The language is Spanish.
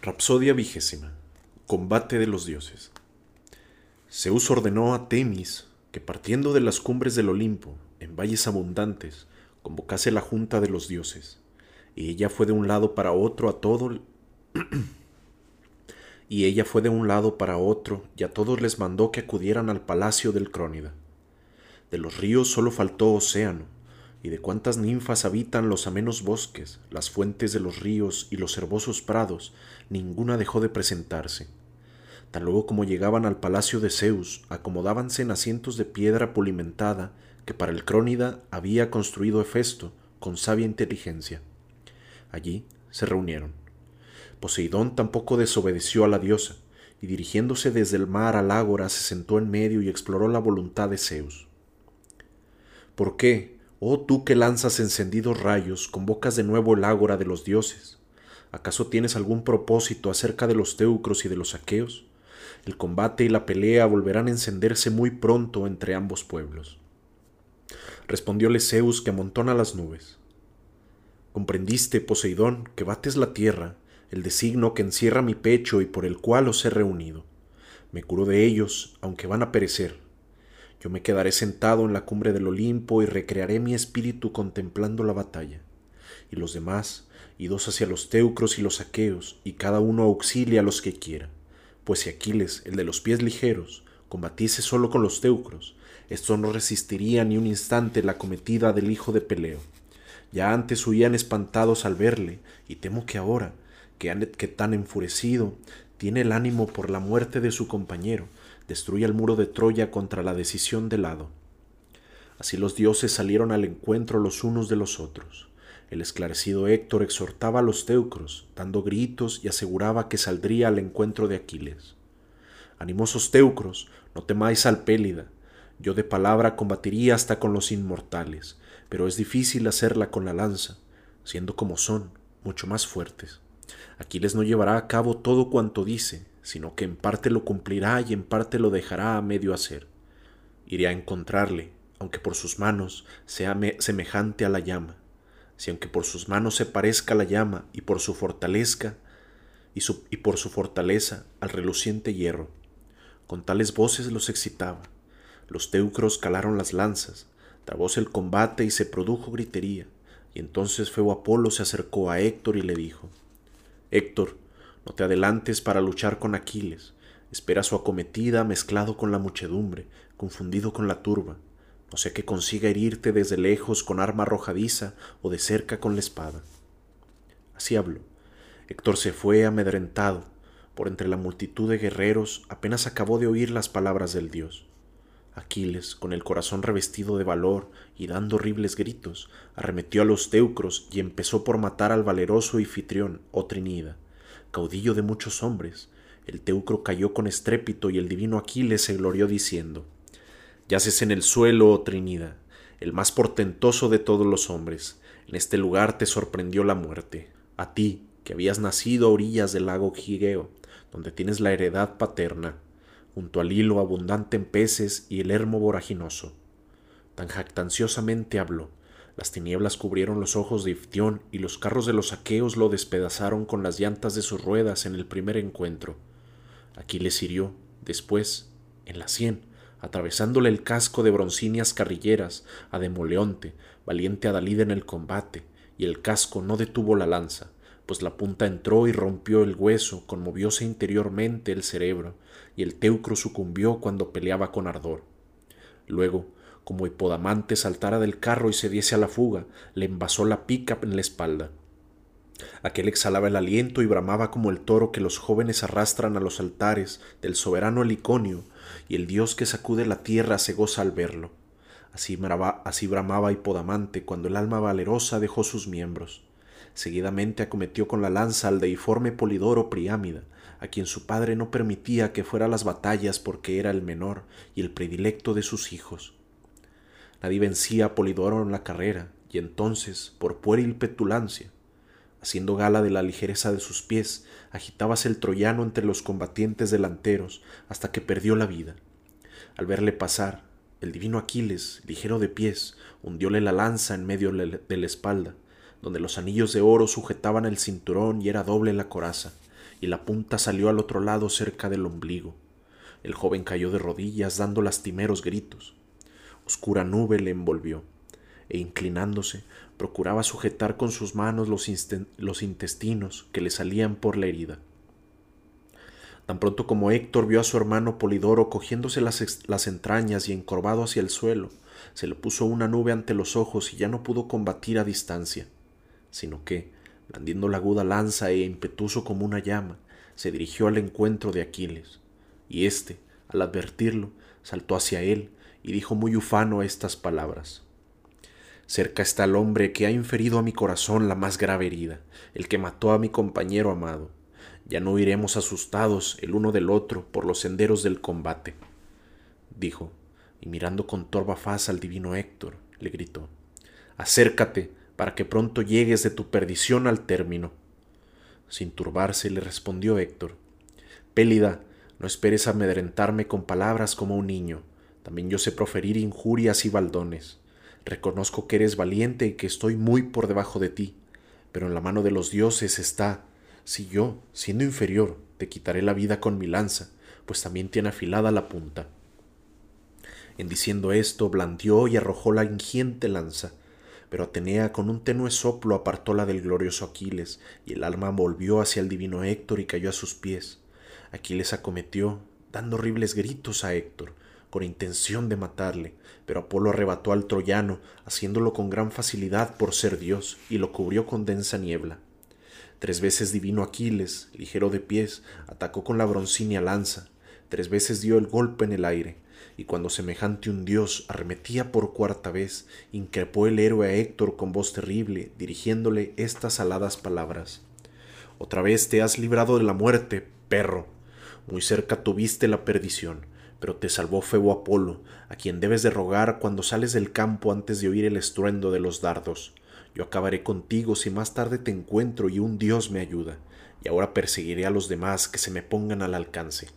Rapsodia vigésima. Combate de los dioses. Zeus ordenó a Temis que partiendo de las cumbres del Olimpo, en valles abundantes, convocase la junta de los dioses, y ella fue de un lado para otro a todo y ella fue de un lado para otro, y a todos les mandó que acudieran al palacio del Crónida. De los ríos solo faltó océano, y de cuántas ninfas habitan los amenos bosques, las fuentes de los ríos y los herbosos prados, ninguna dejó de presentarse. Tan luego como llegaban al palacio de Zeus, acomodábanse en asientos de piedra pulimentada que para el Crónida había construido Hefesto con sabia inteligencia. Allí se reunieron. Poseidón tampoco desobedeció a la diosa, y dirigiéndose desde el mar al ágora se sentó en medio y exploró la voluntad de Zeus. ¿Por qué, oh tú que lanzas encendidos rayos, convocas de nuevo el ágora de los dioses? ¿Acaso tienes algún propósito acerca de los teucros y de los aqueos? El combate y la pelea volverán a encenderse muy pronto entre ambos pueblos. Respondióle Zeus que amontona las nubes. Comprendiste, Poseidón, que bates la tierra el designo que encierra mi pecho y por el cual os he reunido. Me curo de ellos, aunque van a perecer. Yo me quedaré sentado en la cumbre del Olimpo y recrearé mi espíritu contemplando la batalla. Y los demás, idos hacia los teucros y los aqueos, y cada uno auxilia a los que quiera. Pues si Aquiles, el de los pies ligeros, combatiese solo con los teucros, esto no resistiría ni un instante la cometida del hijo de Peleo. Ya antes huían espantados al verle, y temo que ahora, que, tan enfurecido tiene el ánimo por la muerte de su compañero, destruye el muro de Troya contra la decisión del lado. Así los dioses salieron al encuentro los unos de los otros. El esclarecido Héctor exhortaba a los teucros, dando gritos y aseguraba que saldría al encuentro de Aquiles. Animosos teucros, no temáis al Pélida. Yo de palabra combatiría hasta con los inmortales, pero es difícil hacerla con la lanza, siendo como son, mucho más fuertes. Aquiles no llevará a cabo todo cuanto dice, sino que en parte lo cumplirá y en parte lo dejará a medio hacer. Iré a encontrarle, aunque por sus manos sea semejante a la llama, si aunque por sus manos se parezca la llama y por su fortaleza y, y por su fortaleza al reluciente hierro. Con tales voces los excitaba. Los teucros calaron las lanzas, trabóse el combate y se produjo gritería. Y entonces Feo Apolo se acercó a Héctor y le dijo Héctor, no te adelantes para luchar con Aquiles. Espera su acometida mezclado con la muchedumbre, confundido con la turba. No sea que consiga herirte desde lejos con arma arrojadiza o de cerca con la espada. Así habló. Héctor se fue amedrentado. Por entre la multitud de guerreros apenas acabó de oír las palabras del dios. Aquiles, con el corazón revestido de valor y dando horribles gritos, arremetió a los teucros y empezó por matar al valeroso Ifitrión o Trinida, caudillo de muchos hombres. El teucro cayó con estrépito y el divino Aquiles se glorió diciendo: Yaces en el suelo, oh Trinida, el más portentoso de todos los hombres. En este lugar te sorprendió la muerte. A ti, que habías nacido a orillas del lago Gigeo, donde tienes la heredad paterna, junto al hilo abundante en peces y el hermo voraginoso. Tan jactanciosamente habló. Las tinieblas cubrieron los ojos de Iftión y los carros de los aqueos lo despedazaron con las llantas de sus ruedas en el primer encuentro. Aquí le hirió, después, en la sien, atravesándole el casco de broncíneas carrilleras a Demoleonte, valiente Adalid en el combate, y el casco no detuvo la lanza, pues la punta entró y rompió el hueso, conmovióse interiormente el cerebro, y el teucro sucumbió cuando peleaba con ardor. Luego, como Hipodamante saltara del carro y se diese a la fuga, le envasó la pica en la espalda. Aquel exhalaba el aliento y bramaba como el toro que los jóvenes arrastran a los altares del soberano Heliconio, y el dios que sacude la tierra se goza al verlo. Así, así bramaba Hipodamante cuando el alma valerosa dejó sus miembros. Seguidamente acometió con la lanza al deiforme Polidoro Priámida, a quien su padre no permitía que fuera a las batallas porque era el menor y el predilecto de sus hijos. Nadie vencía a Polidoro en la carrera, y entonces, por pueril petulancia, haciendo gala de la ligereza de sus pies, agitábase el troyano entre los combatientes delanteros hasta que perdió la vida. Al verle pasar, el divino Aquiles, ligero de pies, hundióle la lanza en medio de la espalda, donde los anillos de oro sujetaban el cinturón y era doble la coraza, y la punta salió al otro lado cerca del ombligo. El joven cayó de rodillas dando lastimeros gritos. Oscura nube le envolvió, e inclinándose, procuraba sujetar con sus manos los, intestinos que le salían por la herida. Tan pronto como Héctor vio a su hermano Polidoro cogiéndose las, las, entrañas y encorvado hacia el suelo, se le puso una nube ante los ojos y ya no pudo combatir a distancia, sino que, blandiendo la aguda lanza e impetuoso como una llama, se dirigió al encuentro de Aquiles, y éste, al advertirlo, saltó hacia él y dijo muy ufano estas palabras. Cerca está el hombre que ha inferido a mi corazón la más grave herida, el que mató a mi compañero amado. Ya no iremos asustados el uno del otro por los senderos del combate. Dijo, y mirando con torva faz al divino Héctor, le gritó, Acércate para que pronto llegues de tu perdición al término. Sin turbarse le respondió Héctor, Pélida, no esperes amedrentarme con palabras como un niño, también yo sé proferir injurias y baldones. Reconozco que eres valiente y que estoy muy por debajo de ti, pero en la mano de los dioses está si yo, siendo inferior, te quitaré la vida con mi lanza, pues también tiene afilada la punta. En diciendo esto, blandió y arrojó la ingiente lanza, pero Atenea con un tenue soplo apartóla del glorioso Aquiles, y el alma volvió hacia el divino Héctor y cayó a sus pies. Aquiles acometió, dando horribles gritos a Héctor, con intención de matarle, pero Apolo arrebató al troyano, haciéndolo con gran facilidad por ser Dios, y lo cubrió con densa niebla. Tres veces divino Aquiles, ligero de pies, atacó con la broncínea lanza, tres veces dio el golpe en el aire, y cuando semejante un dios arremetía por cuarta vez, increpó el héroe a Héctor con voz terrible, dirigiéndole estas aladas palabras. Otra vez te has librado de la muerte, perro. Muy cerca tuviste la perdición, pero te salvó Febo Apolo, a quien debes de rogar cuando sales del campo antes de oír el estruendo de los dardos. Yo acabaré contigo si más tarde te encuentro y un Dios me ayuda, y ahora perseguiré a los demás que se me pongan al alcance.